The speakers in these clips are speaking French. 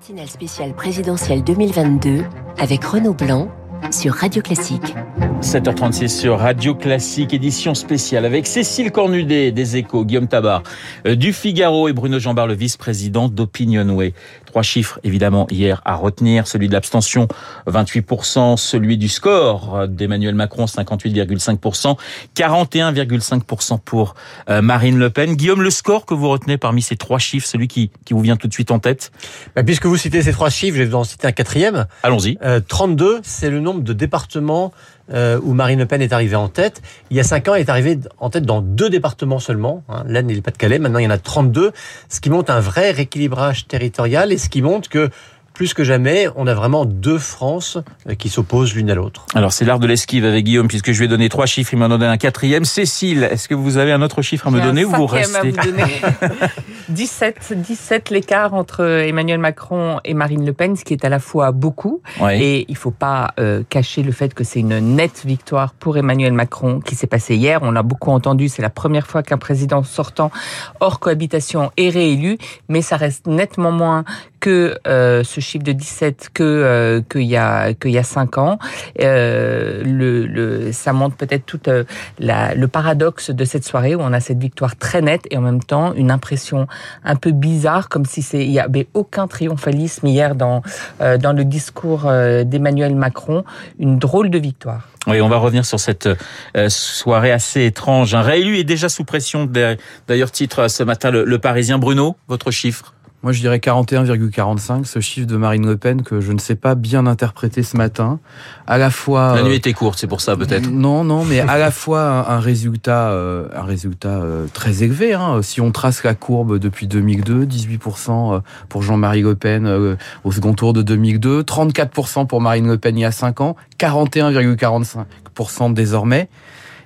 matinale spéciale présidentielle 2022 avec Renaud Blanc sur Radio Classique. 7h36 sur Radio Classique, édition spéciale avec Cécile Cornudet des Échos, Guillaume Tabar euh, du Figaro et Bruno Jambard, le vice-président d'Opinionway. Trois chiffres évidemment hier à retenir, celui de l'abstention 28%, celui du score d'Emmanuel Macron 58,5%, 41,5% pour euh, Marine Le Pen. Guillaume, le score que vous retenez parmi ces trois chiffres, celui qui, qui vous vient tout de suite en tête? Bah, Puisque vous citez ces trois chiffres, je vais vous en citer un quatrième. Allons-y. Euh, 32, c'est le nombre de départements euh, où Marine Le Pen est arrivée en tête. Il y a cinq ans, elle est arrivée en tête dans deux départements seulement, hein, l'Aisne et le Pas-de-Calais. Maintenant, il y en a 32, ce qui montre un vrai rééquilibrage territorial et ce qui montre que plus que jamais, on a vraiment deux France euh, qui s'opposent l'une à l'autre. Alors c'est l'art de l'esquive avec Guillaume, puisque je lui ai donné trois chiffres, il m'en a donné un quatrième. Cécile, est-ce que vous avez un autre chiffre à me donner ou vous restez 17, 17 l'écart entre Emmanuel Macron et Marine Le Pen, ce qui est à la fois beaucoup. Ouais. Et il faut pas euh, cacher le fait que c'est une nette victoire pour Emmanuel Macron qui s'est passée hier. On l'a beaucoup entendu, c'est la première fois qu'un président sortant hors cohabitation est réélu, mais ça reste nettement moins que euh, ce chiffre de 17 que euh, qu'il y a qu'il y a cinq ans. Euh, le, le, ça montre peut-être tout euh, la, le paradoxe de cette soirée où on a cette victoire très nette et en même temps une impression un peu bizarre, comme si c'est il y avait aucun triomphalisme hier dans euh, dans le discours euh, d'Emmanuel Macron. Une drôle de victoire. Oui, on va revenir sur cette soirée assez étrange. Un réélu est déjà sous pression. D'ailleurs, titre ce matin le Parisien. Bruno, votre chiffre? Moi, je dirais 41,45, ce chiffre de Marine Le Pen que je ne sais pas bien interpréter ce matin. À la fois. La nuit était courte, c'est pour ça peut-être. Non, non, mais à la fois un, résultat, euh, un résultat euh, très élevé. Hein. Si on trace la courbe depuis 2002, 18% pour Jean-Marie Le Pen euh, au second tour de 2002, 34% pour Marine Le Pen il y a 5 ans, 41,45% désormais.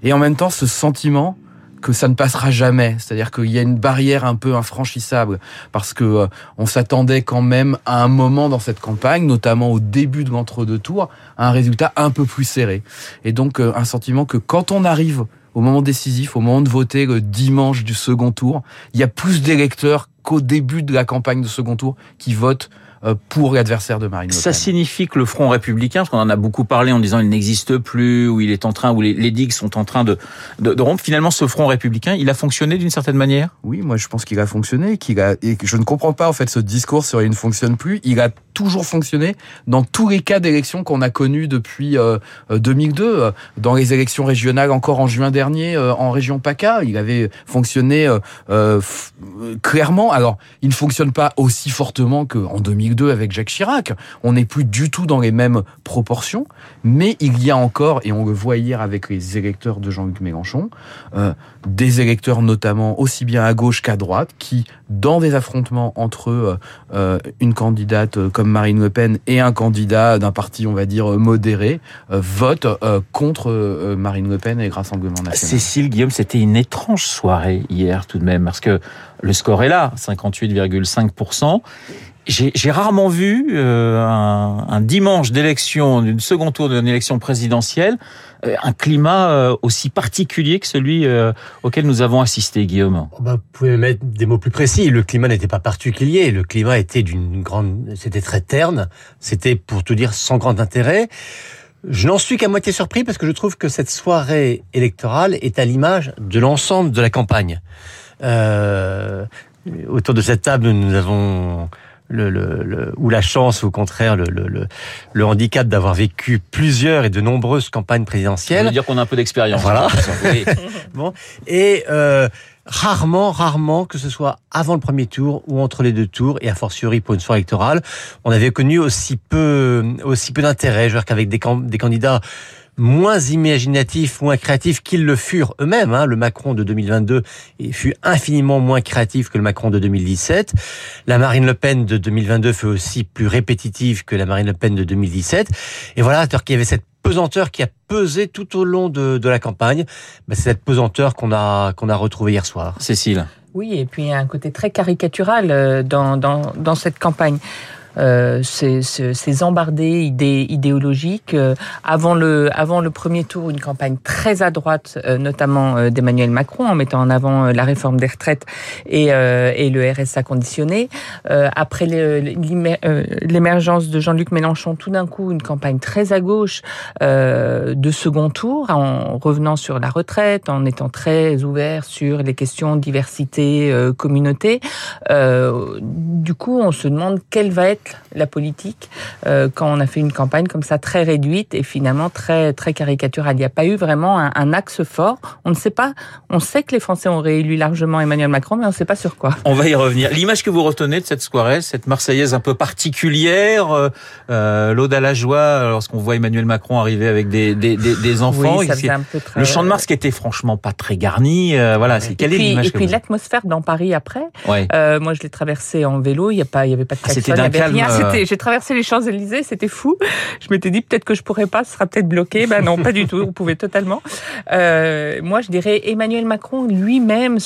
Et en même temps, ce sentiment que ça ne passera jamais, c'est-à-dire qu'il y a une barrière un peu infranchissable parce que euh, on s'attendait quand même à un moment dans cette campagne, notamment au début de l'entre-deux tours, à un résultat un peu plus serré. Et donc euh, un sentiment que quand on arrive au moment décisif, au moment de voter le dimanche du second tour, il y a plus d'électeurs qu'au début de la campagne de second tour qui votent pour l'adversaire de Marine Le Pen. Ça signifie que le Front républicain, parce qu'on en a beaucoup parlé en disant il n'existe plus, ou il est en train, ou les, les digues sont en train de, de, de, rompre, finalement ce Front républicain, il a fonctionné d'une certaine manière? Oui, moi je pense qu'il a fonctionné, qu'il a, et je ne comprends pas en fait ce discours sur il ne fonctionne plus. Il a toujours fonctionné dans tous les cas d'élections qu'on a connus depuis euh, 2002. Dans les élections régionales encore en juin dernier, euh, en région PACA, il avait fonctionné euh, clairement. Alors, il ne fonctionne pas aussi fortement qu'en 2002 avec Jacques Chirac. On n'est plus du tout dans les mêmes proportions, mais il y a encore, et on le voit hier avec les électeurs de Jean-Luc Mélenchon, euh, des électeurs notamment aussi bien à gauche qu'à droite, qui, dans des affrontements entre euh, une candidate comme Marine Le Pen et un candidat d'un parti, on va dire, modéré, euh, votent contre Marine Le Pen et le Rassemblement national. Cécile Guillaume, c'était une étrange soirée hier tout de même, parce que le score est là, 58,5%. J'ai rarement vu euh, un, un, dimanche d'élection, d'une second tour d'une élection présidentielle, euh, un climat euh, aussi particulier que celui euh, auquel nous avons assisté, Guillaume. Oh bah, vous pouvez mettre des mots plus précis. Le climat n'était pas particulier. Le climat était d'une grande, c'était très terne. C'était, pour tout dire, sans grand intérêt. Je n'en suis qu'à moitié surpris parce que je trouve que cette soirée électorale est à l'image de l'ensemble de la campagne. Euh, autour de cette table, nous avons le, le, le, ou la chance, ou au contraire le, le, le handicap d'avoir vécu plusieurs et de nombreuses campagnes présidentielles. Ça veut dire qu'on a un peu d'expérience. Voilà. bon. Et euh, rarement, rarement, que ce soit avant le premier tour ou entre les deux tours, et a fortiori pour une soirée électorale, on avait connu aussi peu, aussi peu d'intérêt. Je veux dire qu'avec des, des candidats moins imaginatifs, moins créatifs qu'ils le furent eux-mêmes. Hein. Le Macron de 2022 fut infiniment moins créatif que le Macron de 2017. La Marine Le Pen de 2022 fut aussi plus répétitive que la Marine Le Pen de 2017. Et voilà, alors qu'il y avait cette pesanteur qui a pesé tout au long de, de la campagne. Ben, c'est cette pesanteur qu'on a, qu'on a retrouvée hier soir. Cécile. Oui, et puis il y a un côté très caricatural dans, dans, dans cette campagne. Euh, ces, ces, ces, embardées idéologiques. Euh, avant le avant le premier tour, une campagne très à droite, euh, notamment euh, d'Emmanuel Macron, en mettant en avant la réforme des retraites et, et le RSA conditionné. après l'émergence de Jean-Luc Mélenchon, tout d'un coup, une campagne très à gauche de second tour, en revenant sur la retraite, en étant très ouvert sur les questions diversité, communauté. du coup, on se demande quelle va être la politique euh, quand on a fait une campagne comme ça très réduite et finalement très très caricaturale. Il n'y a pas eu vraiment un, axe fort. On ne sait pas. On sait que les Français ont réélu largement Emmanuel Macron, mais on ne sait pas sur quoi. On va y revenir. L'image que vous retenez de cette soirée, cette Marseillaise un peu particulière, euh, euh l'ode à la joie lorsqu'on voit Emmanuel Macron arriver avec des des, des, enfants. Oui, ça faisait un peu très... Le champ de Mars qui était franchement pas très garni. Euh, voilà, quelle est l'image Et puis l'atmosphère dans Paris après. Ouais. moi, je l'ai traversé en vélo. Il y a pas, il y avait pas de ah, C'était d'un calme. Euh, j'ai traversé les Champs-Élysées, c'était fou. Je m'étais dit peut-être que je pourrais pas, ce sera peut-être bloqué. Ben non, pas du tout. Vous pouvez totalement. Euh, moi, je dirais Emmanuel Macron lui-même,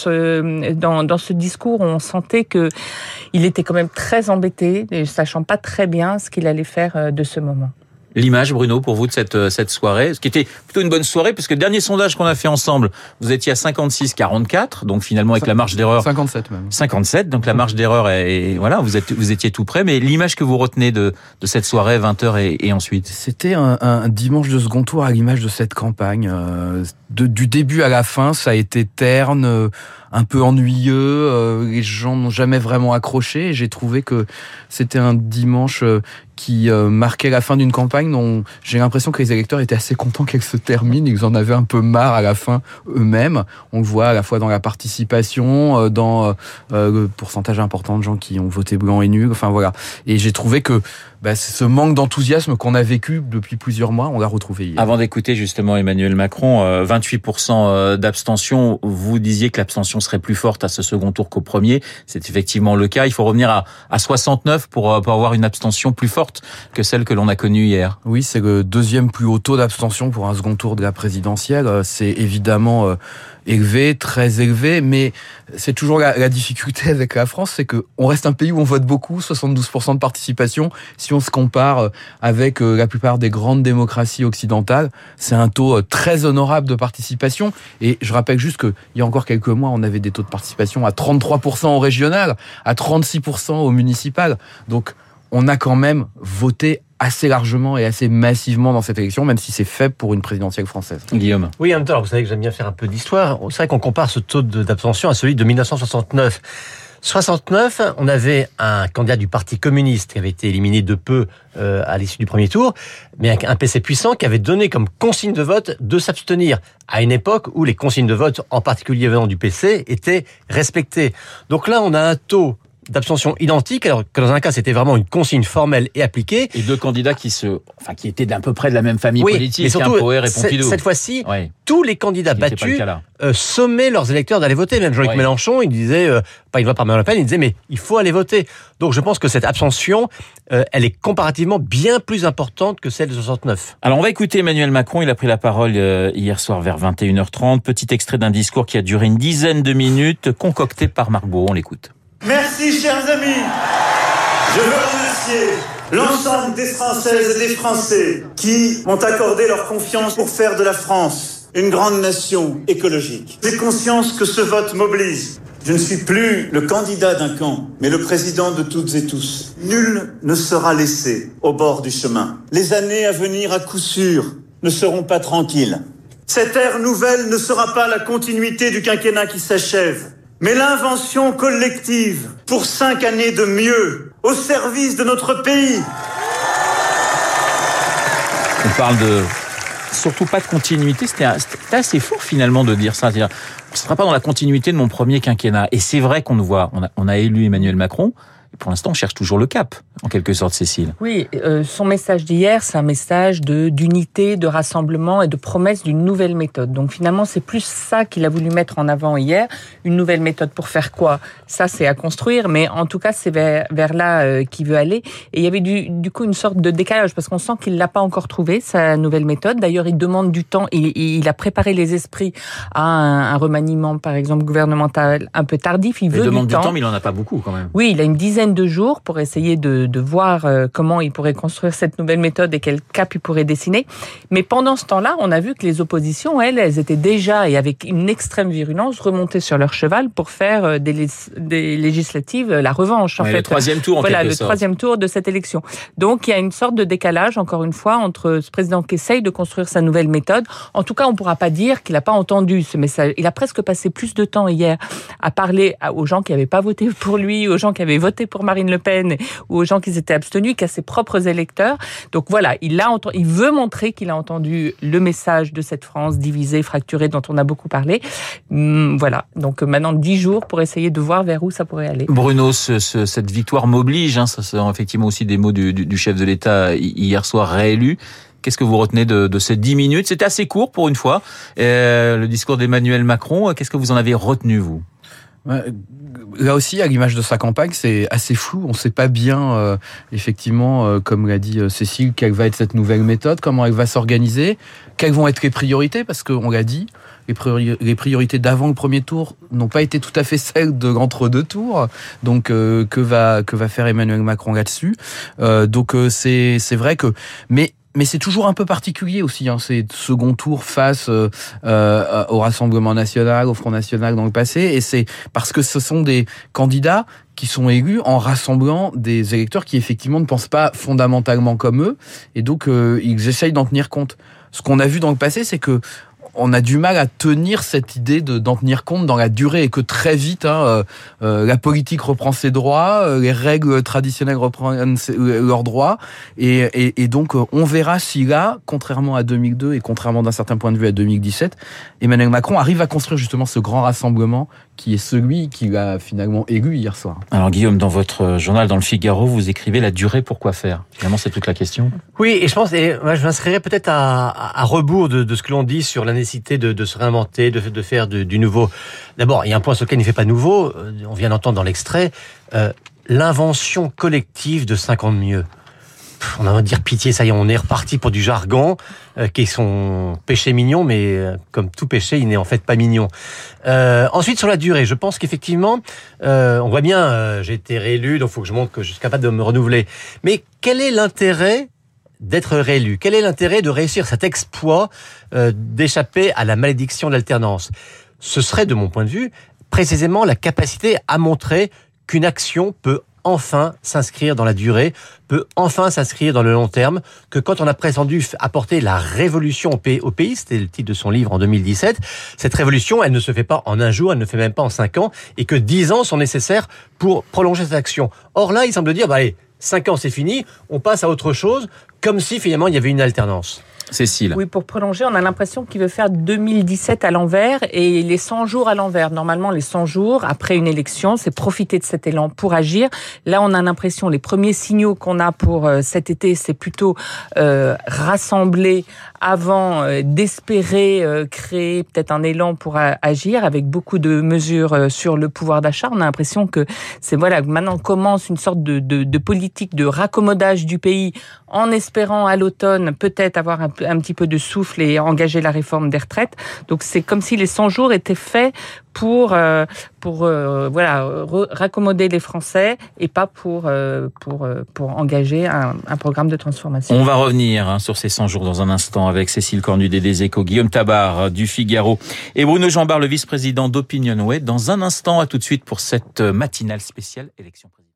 dans, dans ce discours, on sentait que il était quand même très embêté, sachant pas très bien ce qu'il allait faire euh, de ce moment l'image, Bruno, pour vous de cette, euh, cette soirée, ce qui était plutôt une bonne soirée, puisque le dernier sondage qu'on a fait ensemble, vous étiez à 56-44, donc finalement avec la marge d'erreur... 57 même. 57, donc la marge d'erreur est... Voilà, vous, êtes, vous étiez tout près, mais l'image que vous retenez de, de cette soirée, 20h et, et ensuite? C'était un, un, dimanche de second tour à l'image de cette campagne. Euh, de, du début à la fin, ça a été terne, euh, un peu ennuyeux, les gens n'ont jamais vraiment accroché, j'ai trouvé que c'était un dimanche qui euh, marquait la fin d'une campagne dont j'ai l'impression que les électeurs étaient assez contents qu'elle se termine. Ils en avaient un peu marre à la fin eux-mêmes. On le voit à la fois dans la participation, euh, dans euh, le pourcentage important de gens qui ont voté blanc et nul. Enfin voilà. Et j'ai trouvé que bah, ce manque d'enthousiasme qu'on a vécu depuis plusieurs mois, on l'a retrouvé hier. Avant d'écouter justement Emmanuel Macron, 28% d'abstention, vous disiez que l'abstention serait plus forte à ce second tour qu'au premier. C'est effectivement le cas. Il faut revenir à, à 69 pour, pour avoir une abstention plus forte que celle que l'on a connue hier. Oui, c'est le deuxième plus haut taux d'abstention pour un second tour de la présidentielle. Euh, c'est évidemment euh, élevé, très élevé, mais c'est toujours la, difficulté avec la France, c'est que on reste un pays où on vote beaucoup, 72% de participation. Si on se compare euh, avec la plupart des grandes démocraties occidentales, c'est un taux très honorable de participation. Et je rappelle juste qu'il y a encore quelques mois, on avait des taux de participation à 33% au régional, à 36% au municipal. Donc on a quand même voté assez largement et assez massivement dans cette élection, même si c'est faible pour une présidentielle française. Guillaume. Oui, en même temps, vous savez que j'aime bien faire un peu d'histoire. C'est vrai qu'on compare ce taux d'abstention à celui de 1969. 69, on avait un candidat du Parti communiste qui avait été éliminé de peu euh, à l'issue du premier tour, mais un PC puissant qui avait donné comme consigne de vote de s'abstenir à une époque où les consignes de vote, en particulier venant du PC, étaient respectées. Donc là, on a un taux d'abstention identique, alors que dans un cas c'était vraiment une consigne formelle et appliquée. Et deux candidats qui se, enfin qui étaient d'à peu près de la même famille politique, mais surtout, et Pompidou. Cette fois-ci, tous les candidats battus euh, sommaient leurs électeurs d'aller voter. Même Jean-Luc Mélenchon, il disait, euh, pas il va par Marine Le Pen, il disait mais il faut aller voter. Donc je pense que cette abstention, euh, elle est comparativement bien plus importante que celle de 69. Alors on va écouter Emmanuel Macron. Il a pris la parole euh, hier soir vers 21h30. Petit extrait d'un discours qui a duré une dizaine de minutes, concocté par Margot. On l'écoute. Merci, chers amis. Je veux remercier l'ensemble des Françaises et des Français qui m'ont accordé leur confiance pour faire de la France une grande nation écologique. J'ai conscience que ce vote mobilise. Je ne suis plus le candidat d'un camp, mais le président de toutes et tous. Nul ne sera laissé au bord du chemin. Les années à venir, à coup sûr, ne seront pas tranquilles. Cette ère nouvelle ne sera pas la continuité du quinquennat qui s'achève mais l'invention collective pour cinq années de mieux au service de notre pays. On parle de surtout pas de continuité. C'était assez fort finalement de dire ça. on ne sera pas dans la continuité de mon premier quinquennat. Et c'est vrai qu'on nous voit. On a, on a élu Emmanuel Macron pour l'instant, on cherche toujours le cap, en quelque sorte, Cécile. Oui, euh, son message d'hier, c'est un message d'unité, de rassemblement et de promesse d'une nouvelle méthode. Donc finalement, c'est plus ça qu'il a voulu mettre en avant hier. Une nouvelle méthode pour faire quoi? Ça, c'est à construire, mais en tout cas, c'est vers, vers là euh, qu'il veut aller. Et il y avait du, du coup une sorte de décalage, parce qu'on sent qu'il l'a pas encore trouvé, sa nouvelle méthode. D'ailleurs, il demande du temps, il, il a préparé les esprits à un, remaniement, par exemple, gouvernemental un peu tardif. Il, il veut demande du, temps. mais il en a pas beaucoup quand même. Oui, il a une dizaine dizaine de jours pour essayer de, de voir comment il pourrait construire cette nouvelle méthode et quel cap il pourrait dessiner. Mais pendant ce temps-là, on a vu que les oppositions, elles, elles étaient déjà, et avec une extrême virulence, remontées sur leur cheval pour faire des, des législatives la revanche. En fait. Le troisième tour, en voilà, le sorte. troisième tour de cette élection. Donc il y a une sorte de décalage, encore une fois, entre ce président qui essaye de construire sa nouvelle méthode. En tout cas, on ne pourra pas dire qu'il n'a pas entendu ce message. Il a presque passé plus de temps hier à parler aux gens qui n'avaient pas voté pour lui, aux gens qui avaient voté pour Marine Le Pen ou aux gens qui s'étaient abstenus qu'à ses propres électeurs. Donc voilà, il, a, il veut montrer qu'il a entendu le message de cette France divisée, fracturée, dont on a beaucoup parlé. Voilà, donc maintenant dix jours pour essayer de voir vers où ça pourrait aller. Bruno, ce, ce, cette victoire m'oblige, hein, ça sont effectivement aussi des mots du, chef de l'État hier soir réélu. Qu'est-ce que vous retenez de, de ces dix minutes? C'était assez court pour une fois. Euh, le discours d'Emmanuel Macron, qu'est-ce que vous en avez retenu, vous? Là aussi, à l'image de sa campagne, c'est assez flou. On ne sait pas bien, euh, effectivement, euh, comme l'a dit Cécile, quelle va être cette nouvelle méthode, comment elle va s'organiser, quelles vont être les priorités, parce qu'on l'a dit, les priorités d'avant le premier tour n'ont pas été tout à fait celles de l'entre-deux tours. Donc, euh, que va que va faire Emmanuel Macron là-dessus? Euh, Donc, euh, c'est vrai que, mais mais c'est toujours un peu particulier aussi, hein, ces second tours face euh, euh, au Rassemblement national, au Front national dans le passé, et c'est parce que ce sont des candidats qui sont élus en rassemblant des électeurs qui effectivement ne pensent pas fondamentalement comme eux, et donc euh, ils essayent d'en tenir compte. Ce qu'on a vu dans le passé, c'est que on a du mal à tenir cette idée de d'en tenir compte dans la durée et que très vite hein, euh, euh, la politique reprend ses droits, euh, les règles traditionnelles reprennent leurs droits. Et, et, et, donc on verra si là, contrairement à 2002 et contrairement d'un certain point de vue à 2017, Emmanuel Macron arrive à construire justement ce grand rassemblement qui est celui qui l'a finalement élu hier soir. Alors Guillaume, dans votre journal, dans le Figaro, vous écrivez la durée pour quoi faire? Finalement, c'est toute la question. Oui, et je pense, et moi, je m'inscrirais peut-être à, à, rebours de, de ce que l'on dit sur la nécessité de, de se réinventer, de, de faire du nouveau. D'abord, il y a un point sur lequel il ne fait pas nouveau. On vient d'entendre dans l'extrait euh, l'invention collective de 50 mieux on a envie de dire pitié, ça y est, on est reparti pour du jargon, euh, qui est son péché mignon, mais euh, comme tout péché, il n'est en fait pas mignon. Euh, ensuite, sur la durée, je pense qu'effectivement, on voit bien, j'ai été réélu, donc il faut que je montre que je suis capable de me renouveler. Mais quel est l'intérêt d'être réélu? Quel est l'intérêt de réussir cet exploit d'échapper à la malédiction de l'alternance? Ce serait, de mon point de vue, précisément la capacité à montrer qu'une action peut enfin s'inscrire dans la durée, peut enfin s'inscrire dans le long terme, que quand on a prétendu apporter la révolution au pays, c'était le titre de son livre en 2017, cette révolution, elle ne se fait pas en un jour, elle ne fait même pas en cinq ans, et que dix ans sont nécessaires pour prolonger cette action. Or là, il semble dire, bah allez, cinq ans c'est fini, on passe à autre chose, comme si finalement il y avait une alternance. Cécile. Oui, pour prolonger, on a l'impression qu'il veut faire 2017 à l'envers et les 100 jours à l'envers. Normalement, les 100 jours après une élection, c'est profiter de cet élan pour agir. Là, on a l'impression, les premiers signaux qu'on a pour euh, cet été, c'est plutôt euh, rassembler avant euh, d'espérer euh, créer peut-être un élan pour agir avec beaucoup de mesures euh, sur le pouvoir d'achat. On a l'impression que c'est voilà maintenant commence une sorte de, de, de, politique de raccommodage du pays en espérant à l'automne peut-être avoir un, un, petit peu de souffle et engager la réforme des retraites. Donc c'est comme si les 100 jours étaient faits pour euh, pour euh, voilà raccommoder les Français et pas pour euh, pour pour engager un, programme de transformation. On va revenir hein, sur ces 100 jours dans un instant avec Cécile Cornudet des Échos, Guillaume Tabar du Figaro et Bruno Jambard, le vice-président d'Opinionway. Dans un instant, à tout de suite pour cette matinale spéciale élection présidentielle.